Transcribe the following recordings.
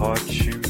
Hot Mix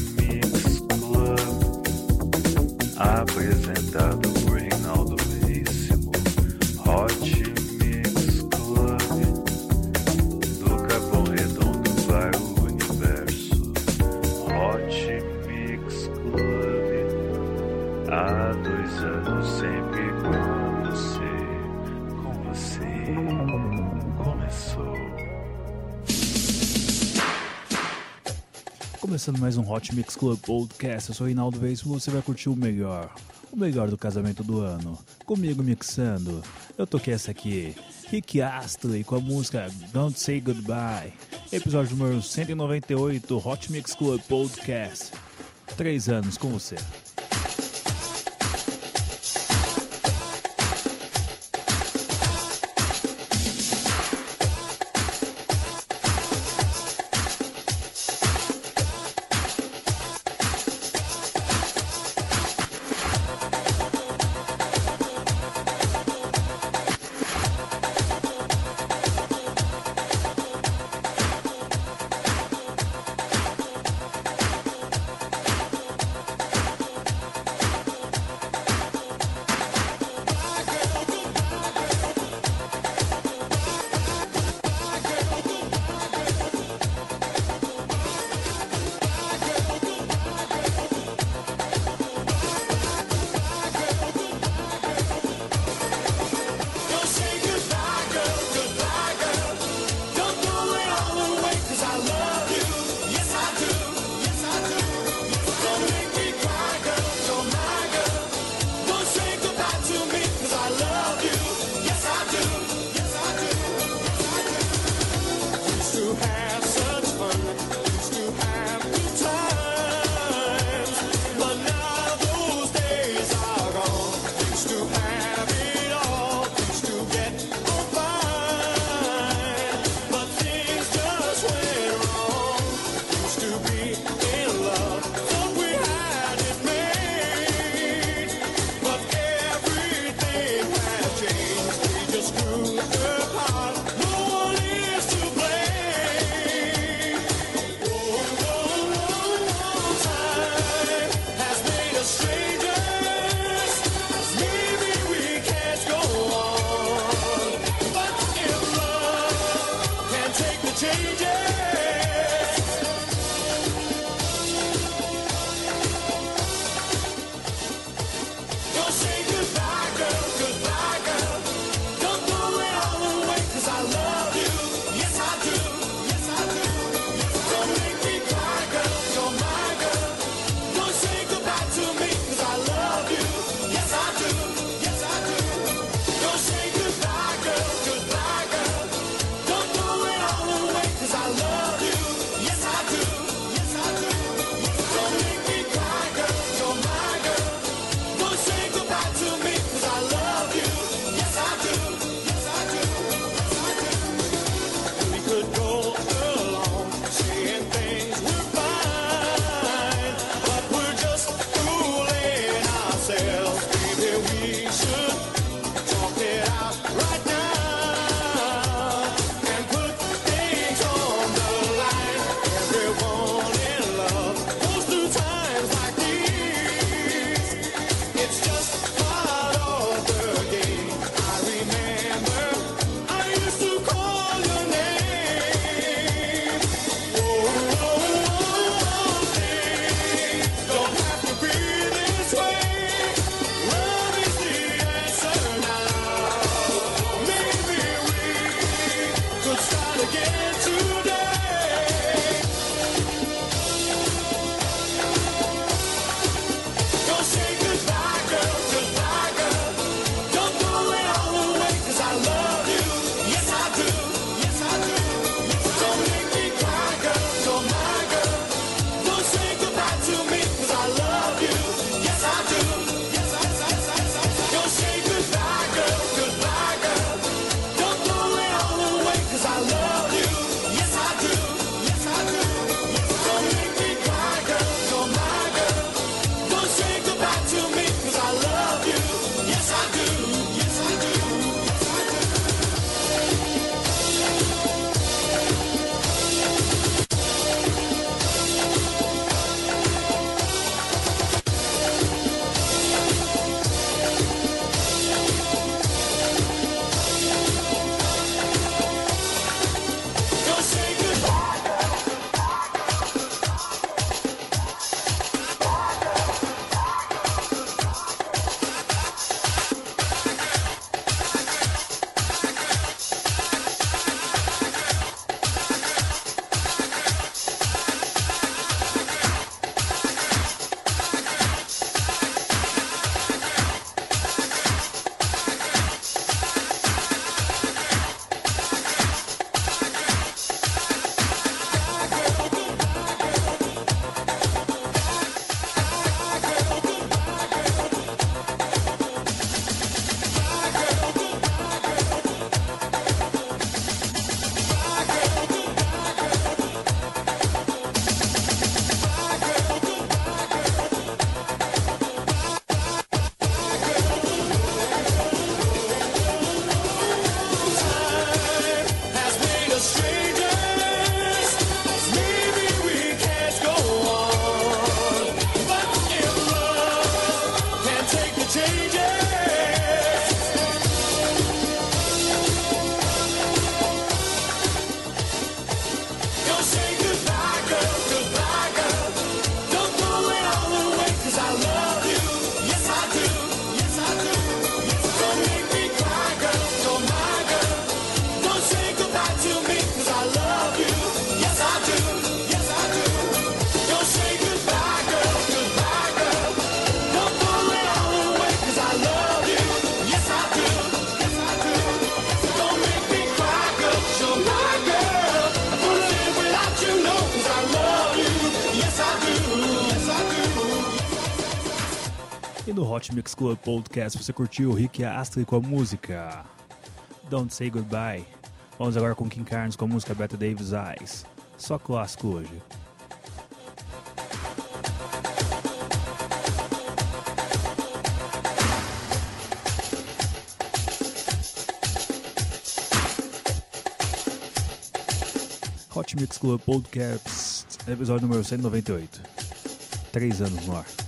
Começando mais um Hot Mix Club Podcast, eu sou Reinaldo Vez e você vai curtir o melhor, o melhor do casamento do ano. Comigo mixando, eu toquei essa aqui, Rick Astley com a música Don't Say Goodbye, episódio número 198, Hot Mix Club Podcast. Três anos com você. Mix Club Podcast. Você curtiu Rick Astley com a música Don't Say Goodbye. Vamos agora com Kim Carnes com a música Beta Davis Eyes. Só clássico hoje. Hot Mix Club Podcast, episódio número 198. Três anos no ar.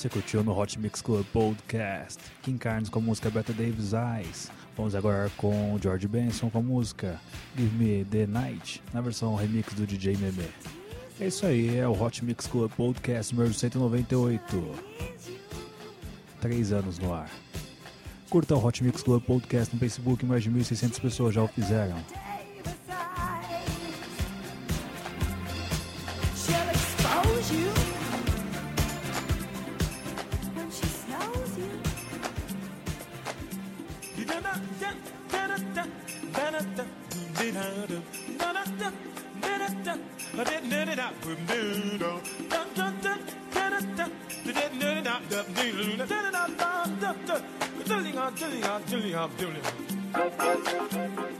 você curtiu no Hot Mix Club Podcast. Kim Carnes com a música Beta Davis Eyes. Vamos agora com George Benson com a música Give Me The Night, na versão remix do DJ Meme. É isso aí, é o Hot Mix Club Podcast número 198. Três anos no ar. Curta o Hot Mix Club Podcast no Facebook, mais de 1.600 pessoas já o fizeram. you I'm doing it.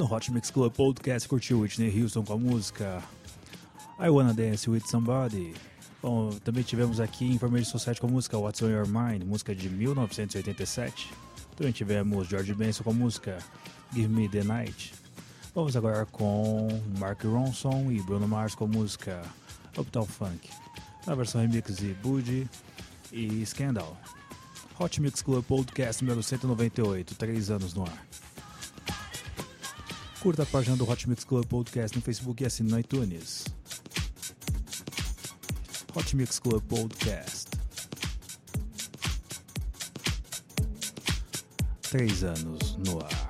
No Hot Mix Club Podcast curtiu Whitney Houston com a música I Wanna Dance With Somebody. Bom, também tivemos aqui Information Society com a música What's On Your Mind, música de 1987. Também tivemos George Benson com a música Give Me The Night. Vamos agora com Mark Ronson e Bruno Mars com a música Uptown Funk. Na versão remix de Boogie e Scandal. Hot Mix Club Podcast número 198, 3 anos no ar. Curta a página do Hot Mix Club Podcast no Facebook e assine no iTunes. Hot Mix Club Podcast. Três anos no ar.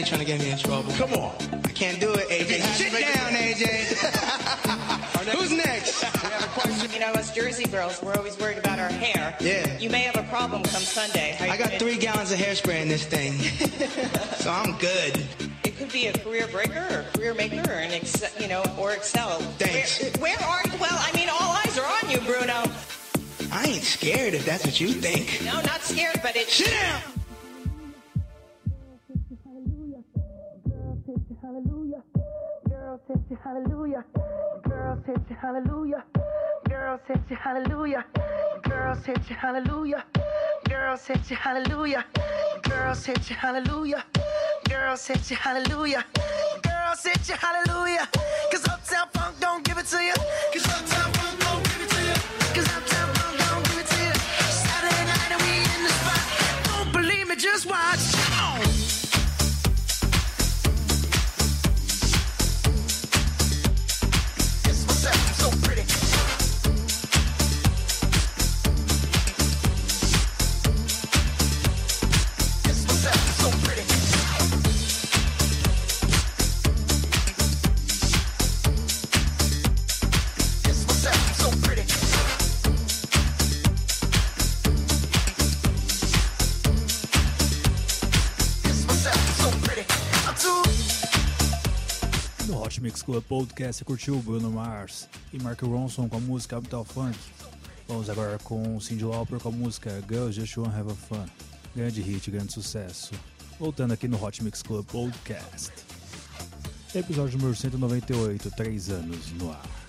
Man, you see now you're trying to get me in trouble. Come on. I can't do it, AJ. Sit down, AJ. Who's next? We have a question. You know, us Jersey girls, we're always worried about our hair. Yeah. You may have a problem come Sunday. I got gonna- three gallons of hairspray in this thing, so I'm good. It could be a career breaker or career maker or an ex, you know, or excel. Thanks. Where, where are you? Well, I mean, all eyes are on you, Bruno. I ain't scared if that's what you think. No, not scared, but it's. Sit down. Hallelujah. Girls hit you hallelujah. Girls hit you hallelujah. Girls hit you hallelujah. Girls hit you hallelujah. Girls hit you hallelujah. Girls hit you hallelujah. Cause Uptown Funk don't give it to you. Cause Uptown Club Podcast você curtiu Bruno Mars e Mark Ronson com a música Uptown Funk. Vamos agora com Cindy Lauper com a música Girls Just Wanna Have a Fun. Grande hit, grande sucesso. Voltando aqui no Hot Mix Club Podcast. Episódio número 198, 3 anos no ar.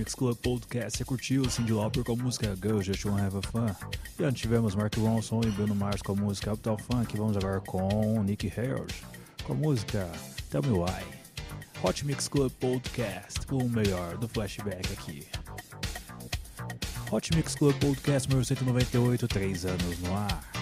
Mix Club Podcast. Você curtiu Cindy Lauper com a música Girl Just Wanna Have a Fun? E antes tivemos Mark Ronson e Bruno Mars com a música Capital Funk. Vamos agora com Nick Harold com a música Tell Me Why. Hot Mix Club Podcast, o melhor do flashback aqui. Hot Mix Club Podcast 1998, 3 anos no ar.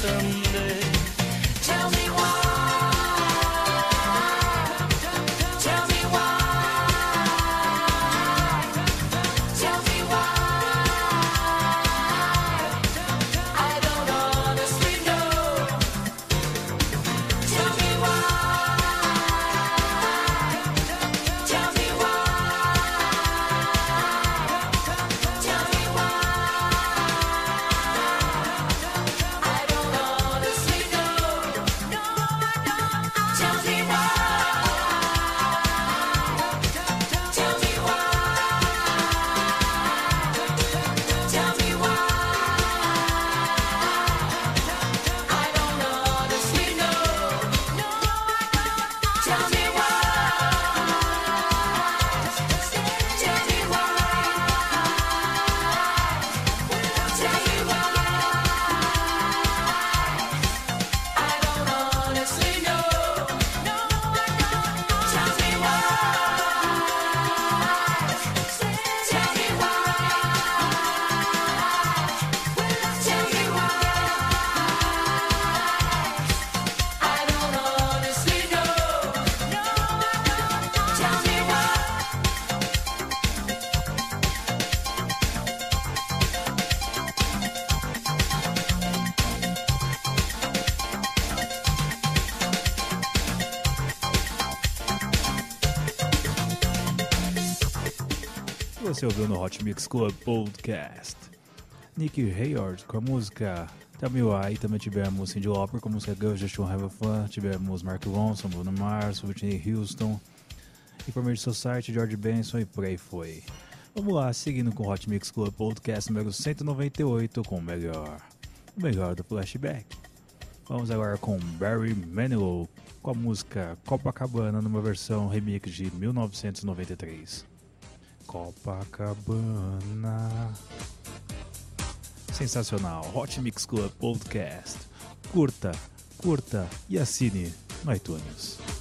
some Você ouviu no Hot Mix Club Podcast. Nick Hayward com a música WI. Também tivemos Cindy Lauper com a música Girl Just Have a Fun. Tivemos Mark Ronson, Bruno Mars, Whitney Houston. Information Society, George Benson e por aí foi. Vamos lá, seguindo com o Hot Mix Club Podcast número 198 com o melhor. O melhor do flashback. Vamos agora com Barry Manilow com a música Copacabana numa versão remix de 1993. Copacabana. Sensacional. Hot Mix Club Podcast. Curta, curta e assine no iTunes.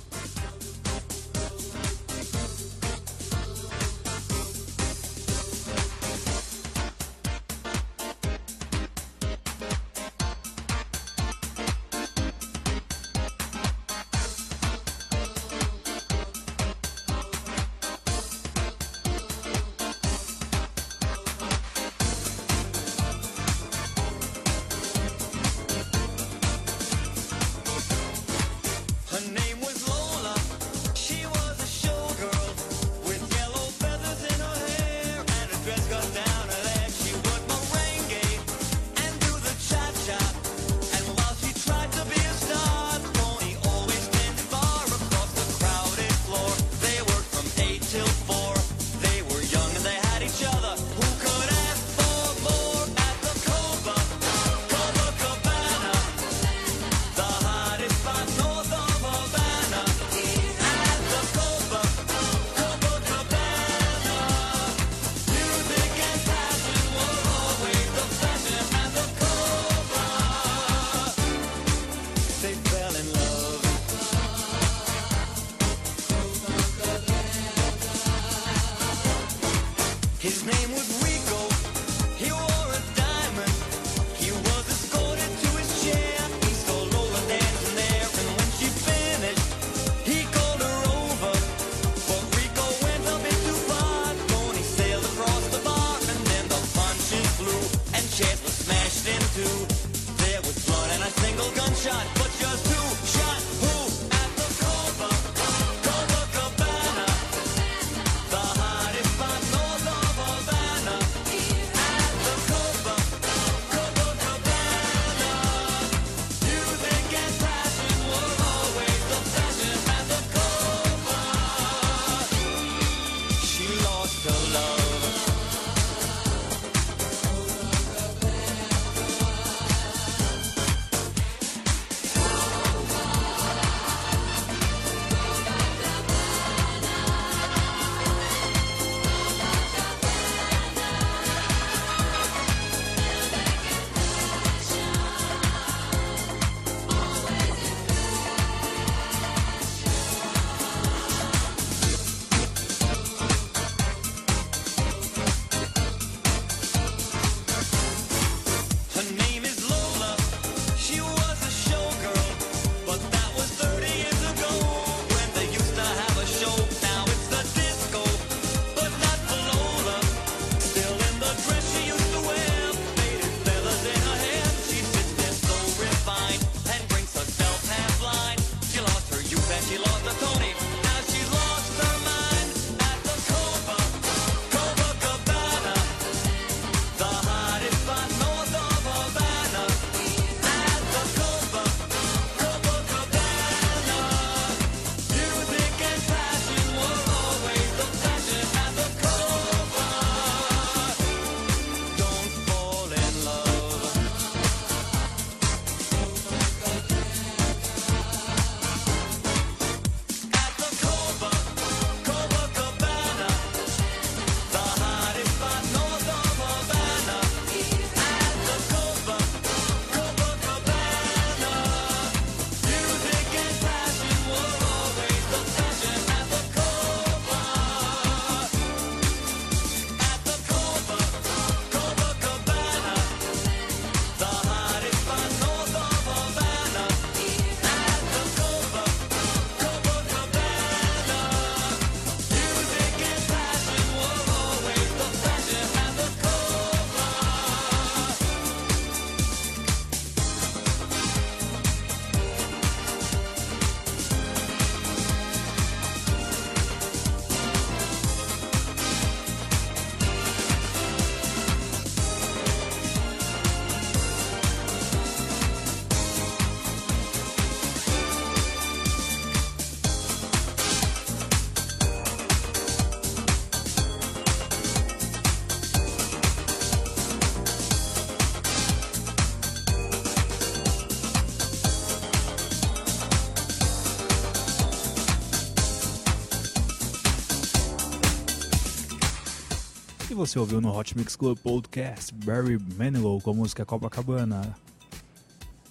Você ouviu no Hot Mix Club Podcast Barry Manilow com a música Copacabana.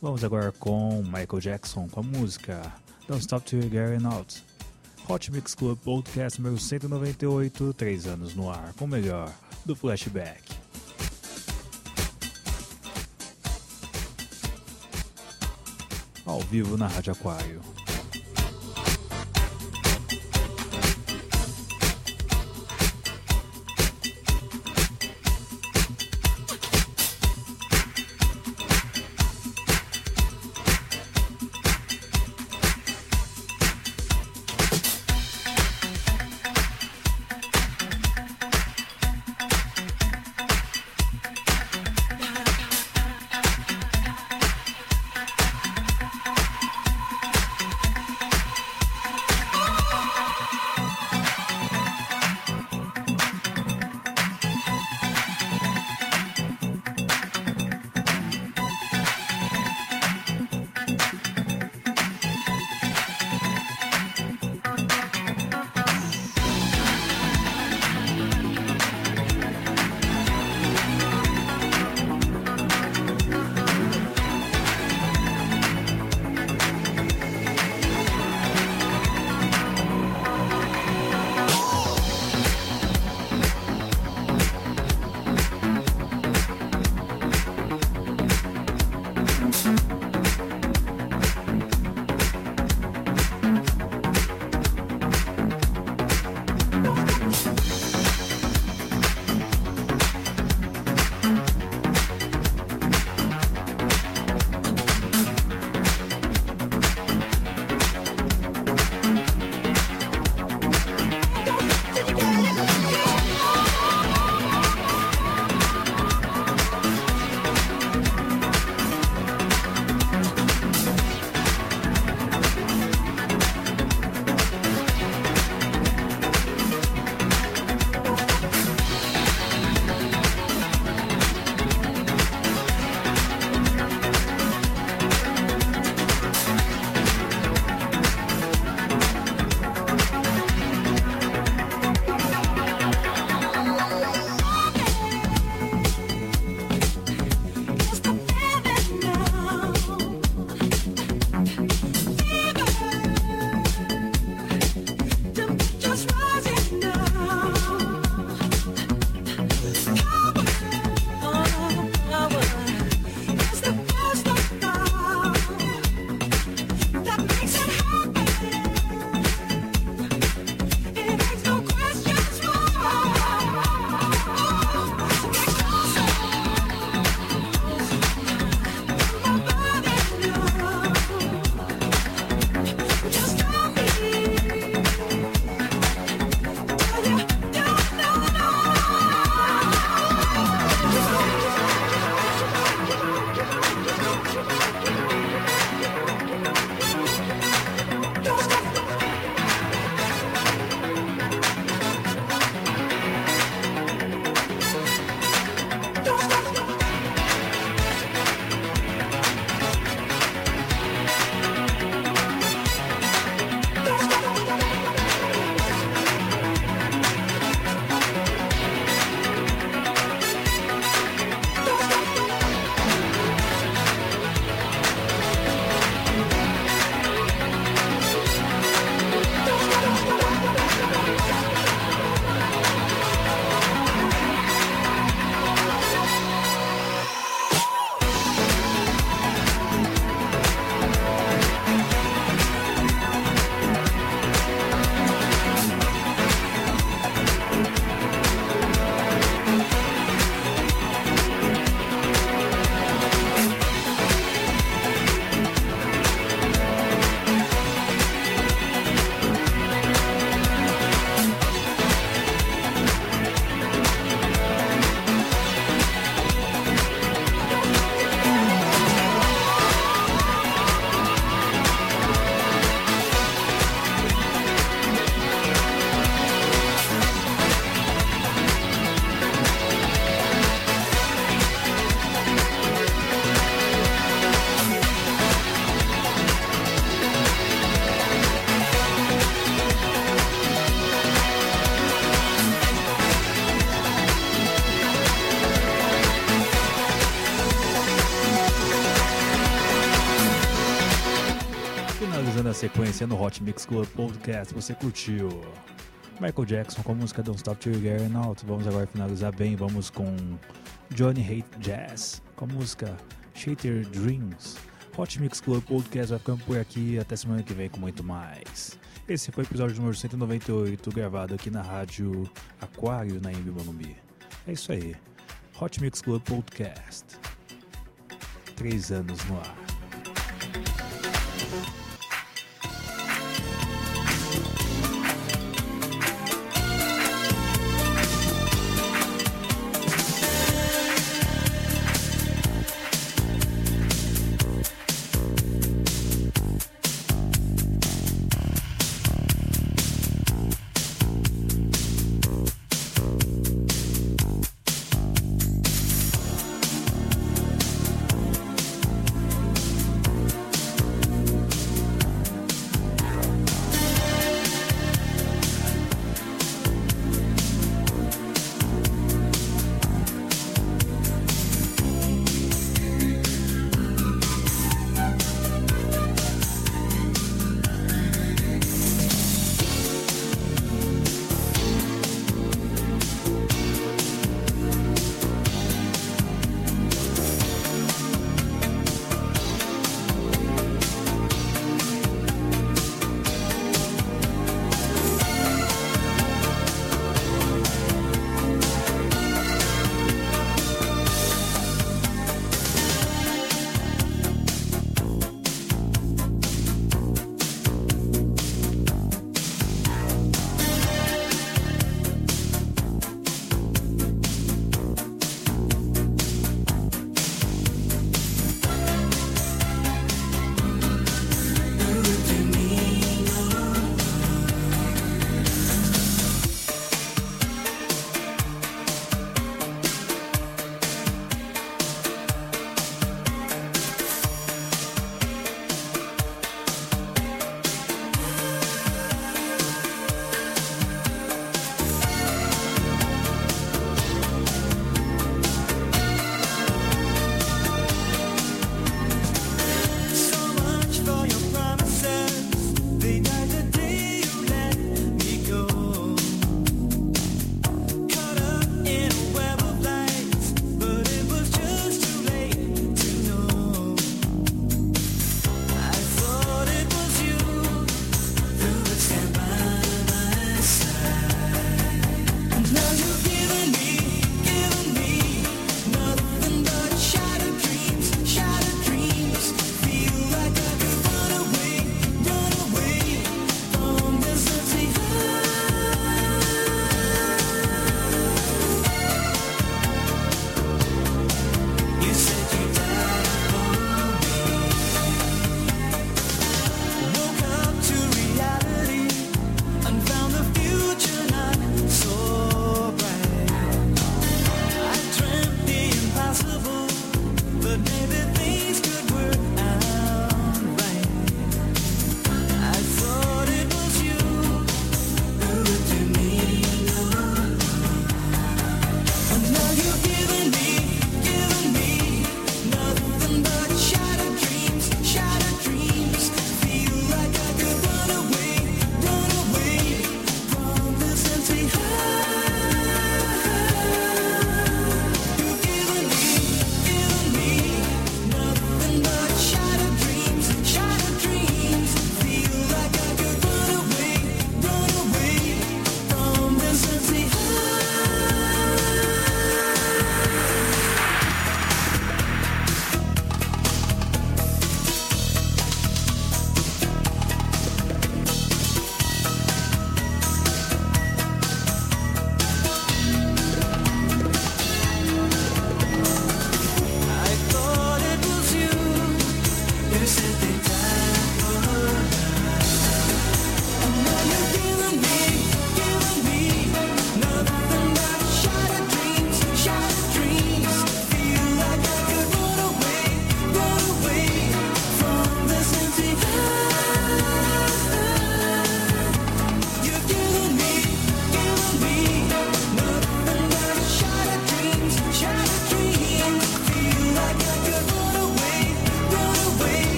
Vamos agora com Michael Jackson com a música Don't Stop Till You're Getting Out. Hot Mix Club Podcast número 198, 3 anos no ar, com o melhor do Flashback. Ao vivo na Rádio Aquário. No Hot Mix Club Podcast você curtiu Michael Jackson com a música Don't Stop Till You Get Out. Vamos agora finalizar bem, vamos com Johnny Hate Jazz com a música Shater Dreams. Hot Mix Club Podcast vai ficando por aqui, até semana que vem com muito mais. Esse foi o episódio número 198, gravado aqui na rádio Aquário, na Imbi Morumbi. É isso aí, Hot Mix Club Podcast. Três anos no ar.